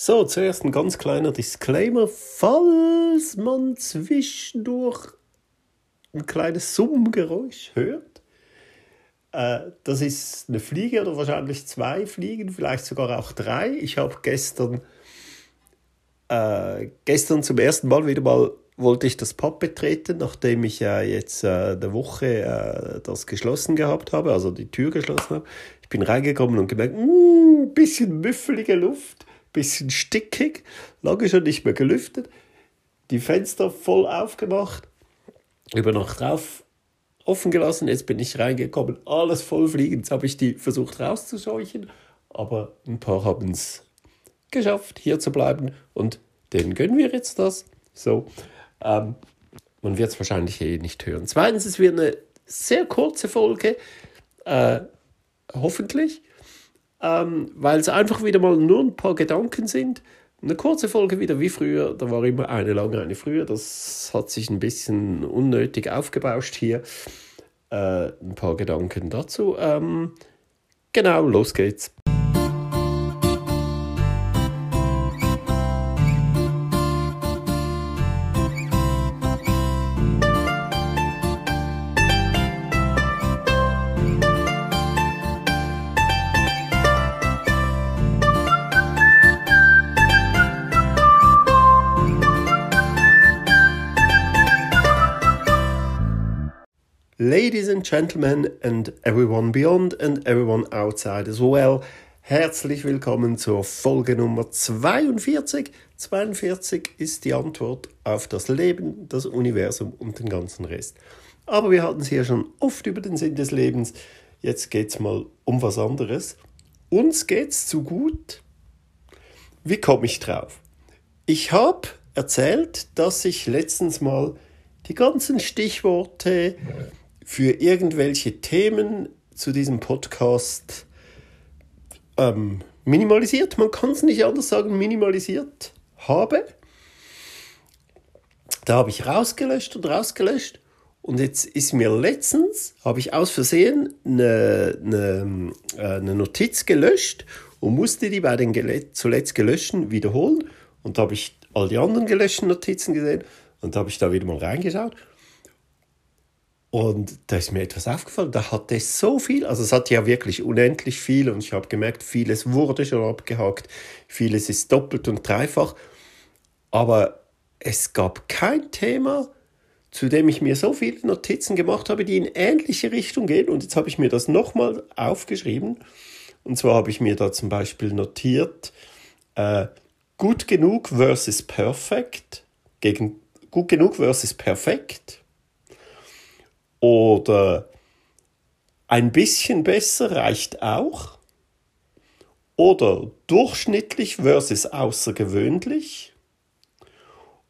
So, zuerst ein ganz kleiner Disclaimer. Falls man zwischendurch ein kleines Summgeräusch hört, äh, das ist eine Fliege oder wahrscheinlich zwei Fliegen, vielleicht sogar auch drei. Ich habe gestern, äh, gestern zum ersten Mal wieder mal wollte ich das Pub betreten, nachdem ich ja äh, jetzt eine Woche äh, das geschlossen gehabt habe, also die Tür geschlossen habe. Ich bin reingekommen und gemerkt, ein mm, bisschen müffelige Luft bisschen stickig, lange schon nicht mehr gelüftet, die Fenster voll aufgemacht, über Nacht drauf offen gelassen, jetzt bin ich reingekommen, alles voll fliegen, jetzt habe ich die versucht rauszuscheuchen, aber ein paar haben es geschafft, hier zu bleiben. Und denen gönnen wir jetzt das. So, ähm, man wird es wahrscheinlich eh nicht hören. Zweitens, es wird eine sehr kurze Folge, äh, hoffentlich ähm, weil es einfach wieder mal nur ein paar Gedanken sind. Eine kurze Folge wieder wie früher, da war immer eine lange, eine früher. Das hat sich ein bisschen unnötig aufgebauscht hier. Äh, ein paar Gedanken dazu. Ähm, genau, los geht's. Ladies and Gentlemen and everyone beyond and everyone outside as well. Herzlich willkommen zur Folge Nummer 42. 42 ist die Antwort auf das Leben, das Universum und den ganzen Rest. Aber wir hatten es hier schon oft über den Sinn des Lebens. Jetzt geht es mal um was anderes. Uns geht's zu gut. Wie komme ich drauf? Ich habe erzählt, dass ich letztens mal die ganzen Stichworte für irgendwelche Themen zu diesem Podcast ähm, minimalisiert, man kann es nicht anders sagen, minimalisiert habe. Da habe ich rausgelöscht und rausgelöscht. Und jetzt ist mir letztens, habe ich aus Versehen eine, eine, äh, eine Notiz gelöscht und musste die bei den zuletzt gelöschten wiederholen. Und da habe ich all die anderen gelöschten Notizen gesehen und da habe ich da wieder mal reingeschaut. Und da ist mir etwas aufgefallen, da hat es so viel, also es hat ja wirklich unendlich viel und ich habe gemerkt, vieles wurde schon abgehakt, vieles ist doppelt und dreifach, aber es gab kein Thema, zu dem ich mir so viele Notizen gemacht habe, die in ähnliche Richtung gehen. Und jetzt habe ich mir das nochmal aufgeschrieben. Und zwar habe ich mir da zum Beispiel notiert, äh, gut genug versus perfekt, gegen gut genug versus perfekt oder ein bisschen besser reicht auch. Oder durchschnittlich versus außergewöhnlich.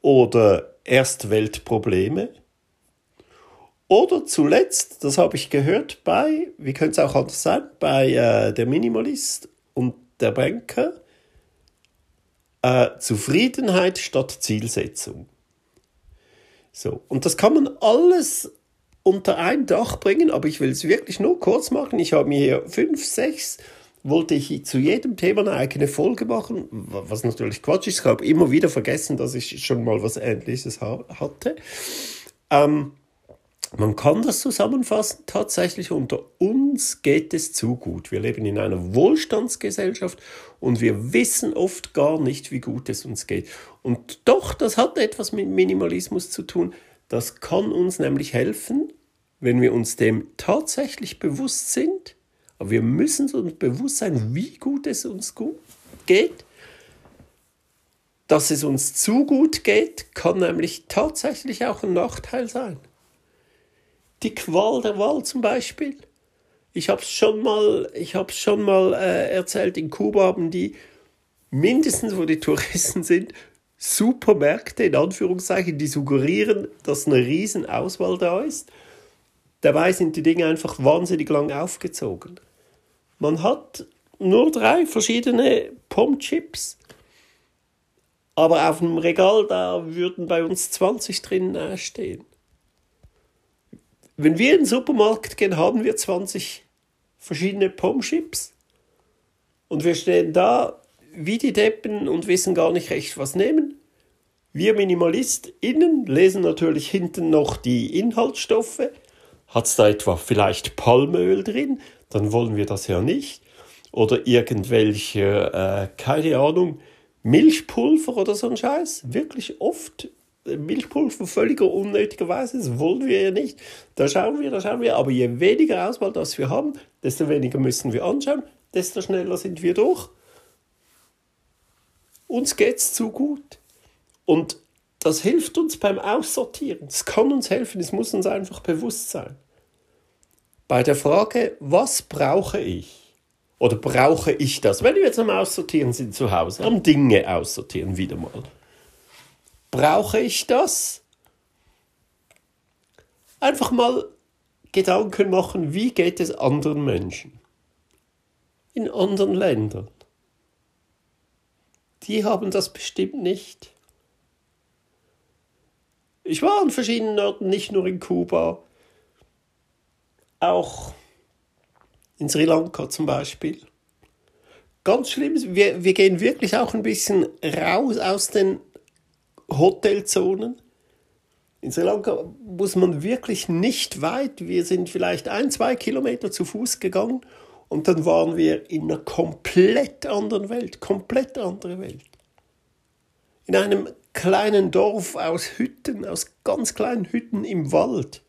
Oder Erstweltprobleme. Oder zuletzt, das habe ich gehört bei, wie könnte es auch anders sein, bei äh, der Minimalist und der Banker, äh, Zufriedenheit statt Zielsetzung. So, und das kann man alles unter ein Dach bringen, aber ich will es wirklich nur kurz machen. Ich habe mir hier fünf, sechs, wollte ich zu jedem Thema eine eigene Folge machen, was natürlich Quatsch ist. Ich habe immer wieder vergessen, dass ich schon mal was Ähnliches hatte. Ähm, man kann das zusammenfassen, tatsächlich unter uns geht es zu gut. Wir leben in einer Wohlstandsgesellschaft und wir wissen oft gar nicht, wie gut es uns geht. Und doch, das hat etwas mit Minimalismus zu tun. Das kann uns nämlich helfen, wenn wir uns dem tatsächlich bewusst sind. Aber wir müssen uns bewusst sein, wie gut es uns gut geht. Dass es uns zu gut geht, kann nämlich tatsächlich auch ein Nachteil sein. Die Qual der Wahl zum Beispiel. Ich habe es schon mal, ich hab's schon mal äh, erzählt, in Kuba haben die mindestens, wo die Touristen sind, Supermärkte in Anführungszeichen, die suggerieren, dass eine riesen Auswahl da ist. Dabei sind die Dinge einfach wahnsinnig lang aufgezogen. Man hat nur drei verschiedene Pomchips, aber auf dem Regal da würden bei uns 20 drin stehen. Wenn wir in den Supermarkt gehen, haben wir 20 verschiedene Pomchips und wir stehen da wie die Deppen und wissen gar nicht recht, was nehmen. Wir MinimalistInnen lesen natürlich hinten noch die Inhaltsstoffe. Hat es da etwa vielleicht Palmöl drin? Dann wollen wir das ja nicht. Oder irgendwelche, äh, keine Ahnung, Milchpulver oder so ein Scheiß. Wirklich oft Milchpulver völliger unnötigerweise, das wollen wir ja nicht. Da schauen wir, da schauen wir. Aber je weniger Auswahl das wir haben, desto weniger müssen wir anschauen, desto schneller sind wir durch. Uns geht's zu gut. Und das hilft uns beim Aussortieren. Es kann uns helfen, es muss uns einfach bewusst sein. Bei der Frage, was brauche ich? Oder brauche ich das? Wenn wir jetzt am Aussortieren sind zu Hause, am Dinge aussortieren wieder mal Brauche ich das? Einfach mal Gedanken machen, wie geht es anderen Menschen in anderen Ländern. Die haben das bestimmt nicht. Ich war an verschiedenen Orten, nicht nur in Kuba, auch in Sri Lanka zum Beispiel. Ganz schlimm, wir, wir gehen wirklich auch ein bisschen raus aus den Hotelzonen. In Sri Lanka muss man wirklich nicht weit. Wir sind vielleicht ein, zwei Kilometer zu Fuß gegangen und dann waren wir in einer komplett anderen Welt, komplett andere Welt. In einem kleinen Dorf aus Hütten, aus ganz kleinen Hütten im Wald,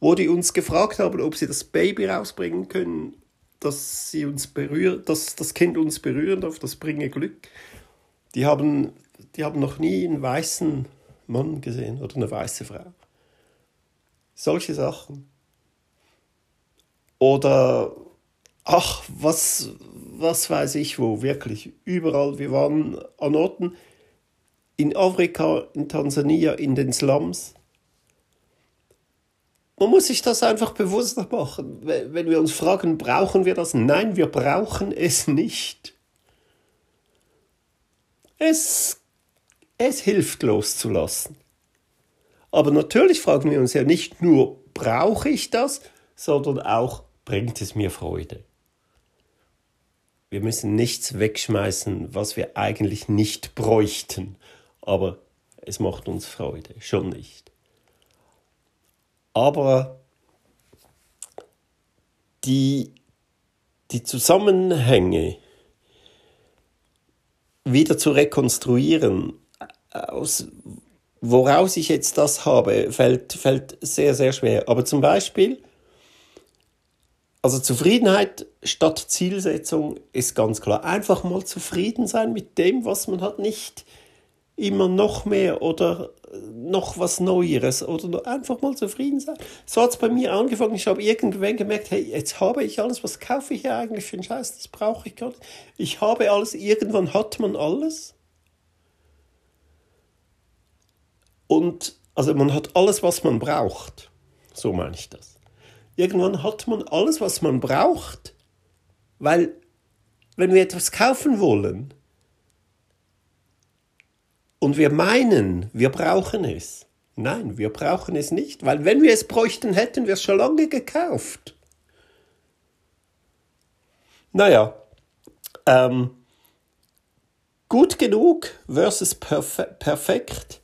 wo die uns gefragt haben, ob sie das Baby rausbringen können, dass sie uns berührt, dass das Kind uns berühren darf, das bringe Glück. Die haben die haben noch nie einen weißen Mann gesehen oder eine weiße Frau. Solche Sachen. Oder, ach, was, was weiß ich wo, wirklich, überall. Wir waren an Orten in Afrika, in Tansania, in den Slums. Man muss sich das einfach bewusst machen. Wenn wir uns fragen, brauchen wir das? Nein, wir brauchen es nicht. Es es hilft loszulassen. Aber natürlich fragen wir uns ja nicht nur, brauche ich das, sondern auch, bringt es mir Freude? Wir müssen nichts wegschmeißen, was wir eigentlich nicht bräuchten, aber es macht uns Freude, schon nicht. Aber die, die Zusammenhänge wieder zu rekonstruieren aus woraus ich jetzt das habe, fällt, fällt sehr, sehr schwer. Aber zum Beispiel, also Zufriedenheit statt Zielsetzung ist ganz klar. Einfach mal zufrieden sein mit dem, was man hat, nicht immer noch mehr oder noch was Neueres oder einfach mal zufrieden sein. So hat es bei mir angefangen. Ich habe irgendwann gemerkt, hey, jetzt habe ich alles, was kaufe ich ja eigentlich für einen Scheiß, das brauche ich gar nicht. Ich habe alles, irgendwann hat man alles. Und also man hat alles, was man braucht. So meine ich das. Irgendwann hat man alles, was man braucht, weil wenn wir etwas kaufen wollen und wir meinen, wir brauchen es, nein, wir brauchen es nicht, weil wenn wir es bräuchten, hätten wir es schon lange gekauft. Naja, ähm, gut genug versus perfe perfekt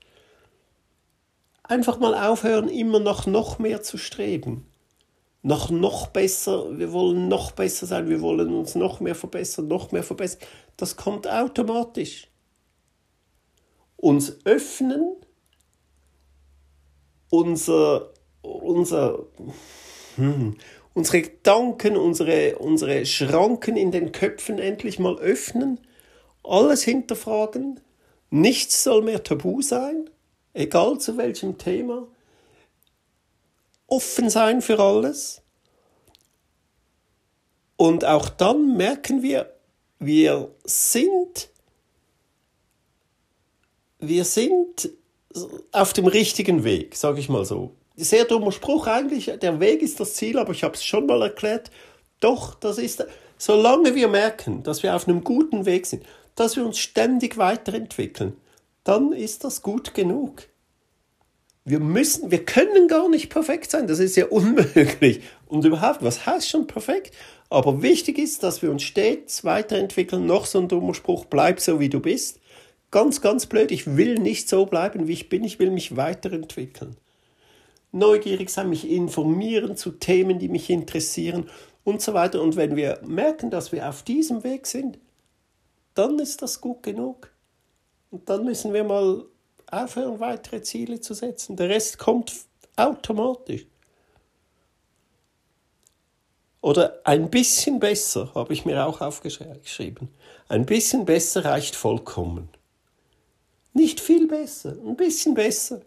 einfach mal aufhören, immer nach noch mehr zu streben. Nach noch besser, wir wollen noch besser sein, wir wollen uns noch mehr verbessern, noch mehr verbessern. Das kommt automatisch. Uns öffnen, unser, unser, hm, unsere Gedanken, unsere, unsere Schranken in den Köpfen endlich mal öffnen, alles hinterfragen, nichts soll mehr tabu sein egal zu welchem Thema, offen sein für alles. Und auch dann merken wir, wir sind, wir sind auf dem richtigen Weg, sage ich mal so. Sehr dummer Spruch eigentlich, der Weg ist das Ziel, aber ich habe es schon mal erklärt. Doch, das ist, solange wir merken, dass wir auf einem guten Weg sind, dass wir uns ständig weiterentwickeln, dann ist das gut genug. Wir müssen, wir können gar nicht perfekt sein, das ist ja unmöglich. Und überhaupt, was heißt schon perfekt? Aber wichtig ist, dass wir uns stets weiterentwickeln. Noch so ein dummer Spruch, bleib so wie du bist. Ganz, ganz blöd, ich will nicht so bleiben, wie ich bin, ich will mich weiterentwickeln. Neugierig sein, mich informieren zu Themen, die mich interessieren und so weiter. Und wenn wir merken, dass wir auf diesem Weg sind, dann ist das gut genug. Und dann müssen wir mal aufhören, weitere Ziele zu setzen. Der Rest kommt automatisch. Oder ein bisschen besser, habe ich mir auch aufgeschrieben. Ein bisschen besser reicht vollkommen. Nicht viel besser, ein bisschen besser.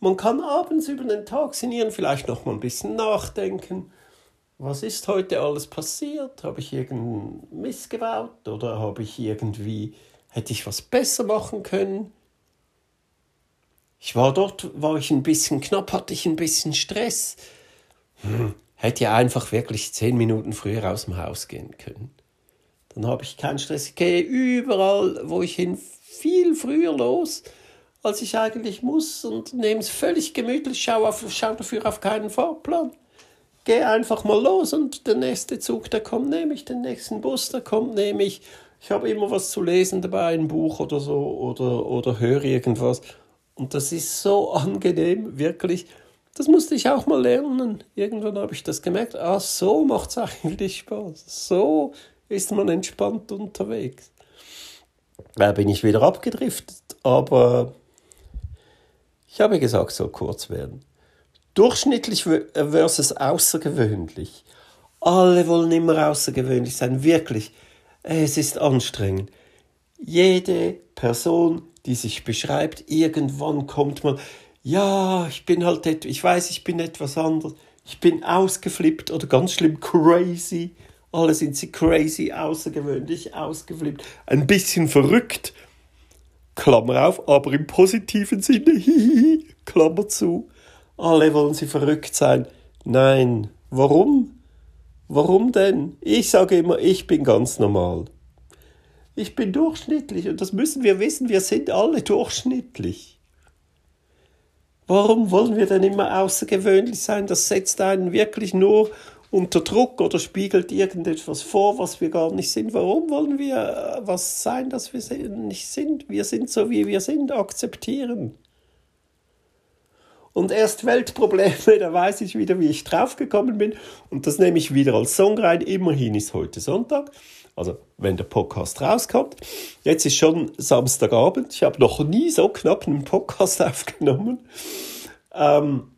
Man kann abends über den Tag sinnieren, vielleicht noch mal ein bisschen nachdenken. Was ist heute alles passiert? Habe ich irgendeinen Mist oder habe ich irgendwie hätte ich was besser machen können? Ich war dort, war ich ein bisschen knapp, hatte ich ein bisschen Stress. Hm, hätte ja einfach wirklich zehn Minuten früher aus dem Haus gehen können. Dann habe ich keinen Stress. Ich gehe überall, wo ich hin, viel früher los, als ich eigentlich muss und nehme es völlig gemütlich, schaue, auf, schaue dafür auf keinen Fahrplan. Gehe einfach mal los und der nächste Zug, der kommt, nehme ich, den nächsten Bus, der kommt, nehme ich. Ich habe immer was zu lesen dabei, ein Buch oder so, oder, oder höre irgendwas. Und das ist so angenehm, wirklich. Das musste ich auch mal lernen. Irgendwann habe ich das gemerkt. Ah, so macht es eigentlich Spaß. So ist man entspannt unterwegs. Da bin ich wieder abgedriftet, aber ich habe gesagt, soll kurz werden. Durchschnittlich versus außergewöhnlich. Alle wollen immer außergewöhnlich sein, wirklich. Es ist anstrengend. Jede Person die sich beschreibt, irgendwann kommt man, ja, ich bin halt, ich weiß, ich bin etwas anders, ich bin ausgeflippt oder ganz schlimm crazy. Alle sind sie crazy, außergewöhnlich, ausgeflippt, ein bisschen verrückt, Klammer auf, aber im positiven Sinne, hihi, Klammer zu. Alle wollen sie verrückt sein. Nein, warum? Warum denn? Ich sage immer, ich bin ganz normal. Ich bin durchschnittlich und das müssen wir wissen, wir sind alle durchschnittlich. Warum wollen wir denn immer außergewöhnlich sein? Das setzt einen wirklich nur unter Druck oder spiegelt irgendetwas vor, was wir gar nicht sind. Warum wollen wir äh, was sein, das wir nicht sind? Wir sind so, wie wir sind, akzeptieren. Und erst Weltprobleme, da weiß ich wieder, wie ich draufgekommen bin. Und das nehme ich wieder als Song rein. Immerhin ist heute Sonntag also wenn der Podcast rauskommt. Jetzt ist schon Samstagabend. Ich habe noch nie so knapp einen Podcast aufgenommen. Ähm,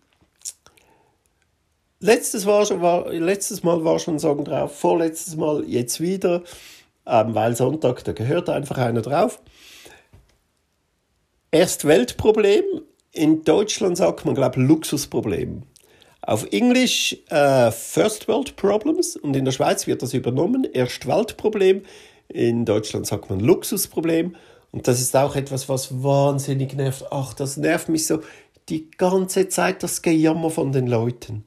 letztes, war schon, war, letztes Mal war schon ein Song drauf, vorletztes Mal jetzt wieder, ähm, weil Sonntag, da gehört einfach einer drauf. Erst Weltproblem, in Deutschland sagt man, glaube ich, Luxusproblem. Auf Englisch äh, First World Problems und in der Schweiz wird das übernommen, Erstweltproblem. In Deutschland sagt man Luxusproblem. Und das ist auch etwas, was wahnsinnig nervt. Ach, das nervt mich so die ganze Zeit, das Gejammer von den Leuten.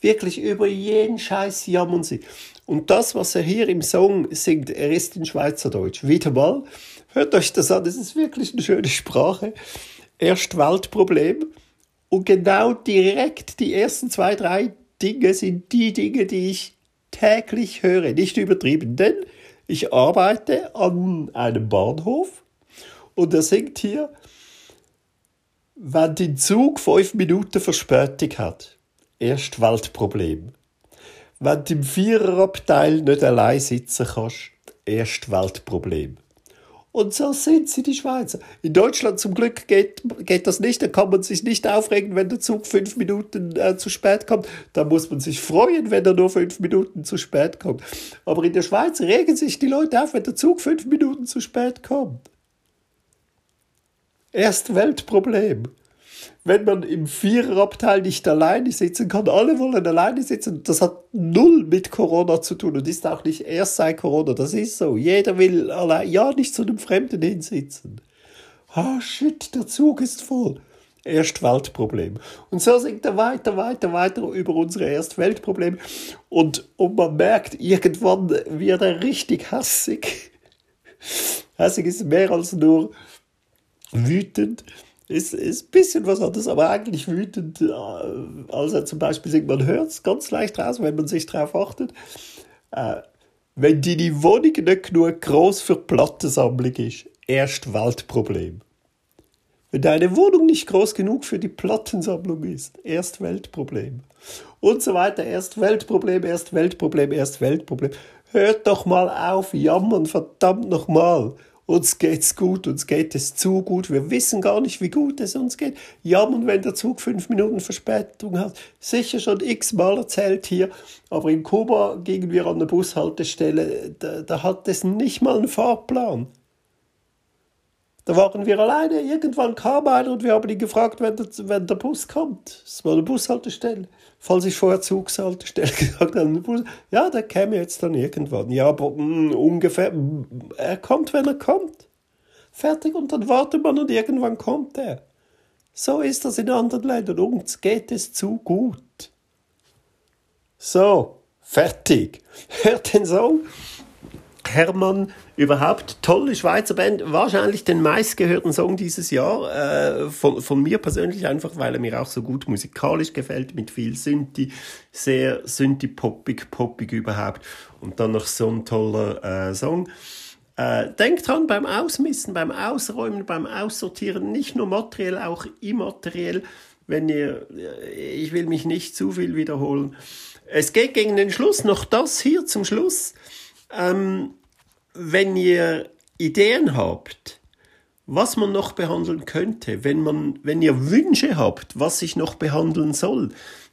Wirklich über jeden Scheiß jammern sie. Und das, was er hier im Song singt, er ist in Schweizerdeutsch. Wieder mal, hört euch das an, es ist wirklich eine schöne Sprache. Erstweltproblem. Und genau direkt die ersten zwei, drei Dinge sind die Dinge, die ich täglich höre. Nicht übertrieben, denn ich arbeite an einem Bahnhof und er singt hier, wenn den Zug fünf Minuten Verspätung hat, erst Weltproblem. Wenn du im Viererabteil nicht allein sitzen kannst, erst Weltproblem. Und so sind sie, die Schweizer. In Deutschland zum Glück geht, geht das nicht. Da kann man sich nicht aufregen, wenn der Zug fünf Minuten äh, zu spät kommt. Da muss man sich freuen, wenn er nur fünf Minuten zu spät kommt. Aber in der Schweiz regen sich die Leute auf, wenn der Zug fünf Minuten zu spät kommt. Erst Weltproblem wenn man im Viererabteil nicht alleine sitzen kann. Alle wollen alleine sitzen. Das hat null mit Corona zu tun und ist auch nicht erst seit Corona. Das ist so. Jeder will allein, ja, nicht zu einem Fremden hinsitzen. Ah, shit, der Zug ist voll. Erstweltproblem. Und so singt er weiter, weiter, weiter über unsere Erstweltprobleme. Und, und man merkt, irgendwann wird er richtig hassig. Hassig ist mehr als nur wütend Ist, ist ein bisschen was anderes, aber eigentlich wütend. äh, Als er zum Beispiel singt, man hört es ganz leicht raus, wenn man sich darauf achtet. Äh, wenn deine Wohnung nicht genug groß für die Plattensammlung ist, erst Weltproblem. Wenn deine Wohnung nicht groß genug für die Plattensammlung ist, erst Weltproblem. Und so weiter, erst Weltproblem, erst Weltproblem, erst Weltproblem. Hört doch mal auf, jammern, verdammt nochmal. Uns geht's gut, uns geht es zu gut. Wir wissen gar nicht, wie gut es uns geht. Jammern, wenn der Zug fünf Minuten Verspätung hat. Sicher schon x-mal erzählt hier. Aber in Kuba gingen wir an der Bushaltestelle. Da, da hat es nicht mal einen Fahrplan. Da waren wir alleine. Irgendwann kam einer und wir haben ihn gefragt, wenn der, wenn der Bus kommt. Es war eine Bushaltestelle. Falls ich vorher Zugshaltestelle gesagt habe, ja, der käme jetzt dann irgendwann. Ja, aber mh, ungefähr. Mh, er kommt, wenn er kommt. Fertig und dann wartet man und irgendwann kommt er. So ist das in anderen Ländern. Uns geht es zu gut. So, fertig. Hört den Song. Hermann, überhaupt tolle Schweizer Band, wahrscheinlich den meistgehörten Song dieses Jahr, äh, von, von mir persönlich einfach, weil er mir auch so gut musikalisch gefällt, mit viel Synthi, sehr Synthi-poppig, poppig überhaupt und dann noch so ein toller äh, Song. Äh, denkt dran, beim Ausmisten, beim Ausräumen, beim Aussortieren, nicht nur materiell, auch immateriell, wenn ihr, ich will mich nicht zu viel wiederholen. Es geht gegen den Schluss, noch das hier zum Schluss. Ähm, wenn ihr Ideen habt, was man noch behandeln könnte, wenn, man, wenn ihr Wünsche habt, was ich noch behandeln soll,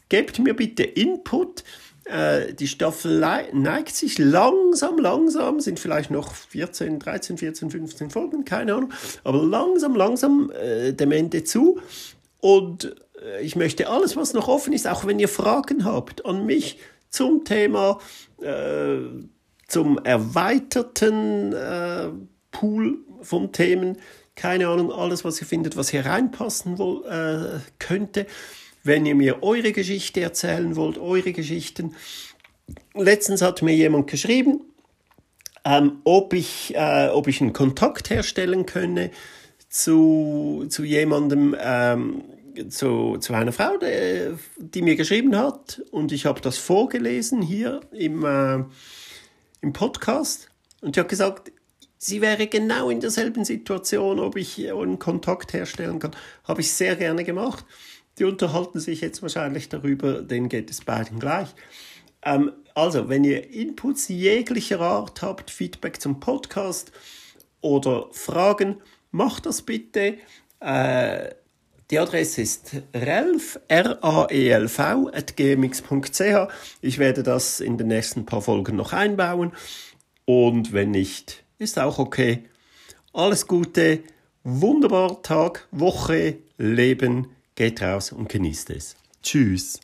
gebt mir bitte Input. Äh, die Staffel neigt sich langsam, langsam, sind vielleicht noch 14, 13, 14, 15 Folgen, keine Ahnung, aber langsam, langsam äh, dem Ende zu. Und äh, ich möchte alles, was noch offen ist, auch wenn ihr Fragen habt an mich zum Thema äh, zum erweiterten äh, Pool von Themen. Keine Ahnung, alles, was ihr findet, was hier reinpassen wohl, äh, könnte. Wenn ihr mir eure Geschichte erzählen wollt, eure Geschichten. Letztens hat mir jemand geschrieben, ähm, ob, ich, äh, ob ich einen Kontakt herstellen könne zu, zu jemandem, ähm, zu, zu einer Frau, die, die mir geschrieben hat. Und ich habe das vorgelesen hier im... Äh, im Podcast und die hat gesagt, sie wäre genau in derselben Situation, ob ich einen Kontakt herstellen kann. Habe ich sehr gerne gemacht. Die unterhalten sich jetzt wahrscheinlich darüber, denen geht es beiden gleich. Ähm, also, wenn ihr Inputs jeglicher Art habt, Feedback zum Podcast oder Fragen, macht das bitte. Äh, die Adresse ist relf, R-A-E-L-V, at gmx.ch. Ich werde das in den nächsten paar Folgen noch einbauen. Und wenn nicht, ist auch okay. Alles Gute, wunderbar Tag, Woche, Leben. Geht raus und genießt es. Tschüss.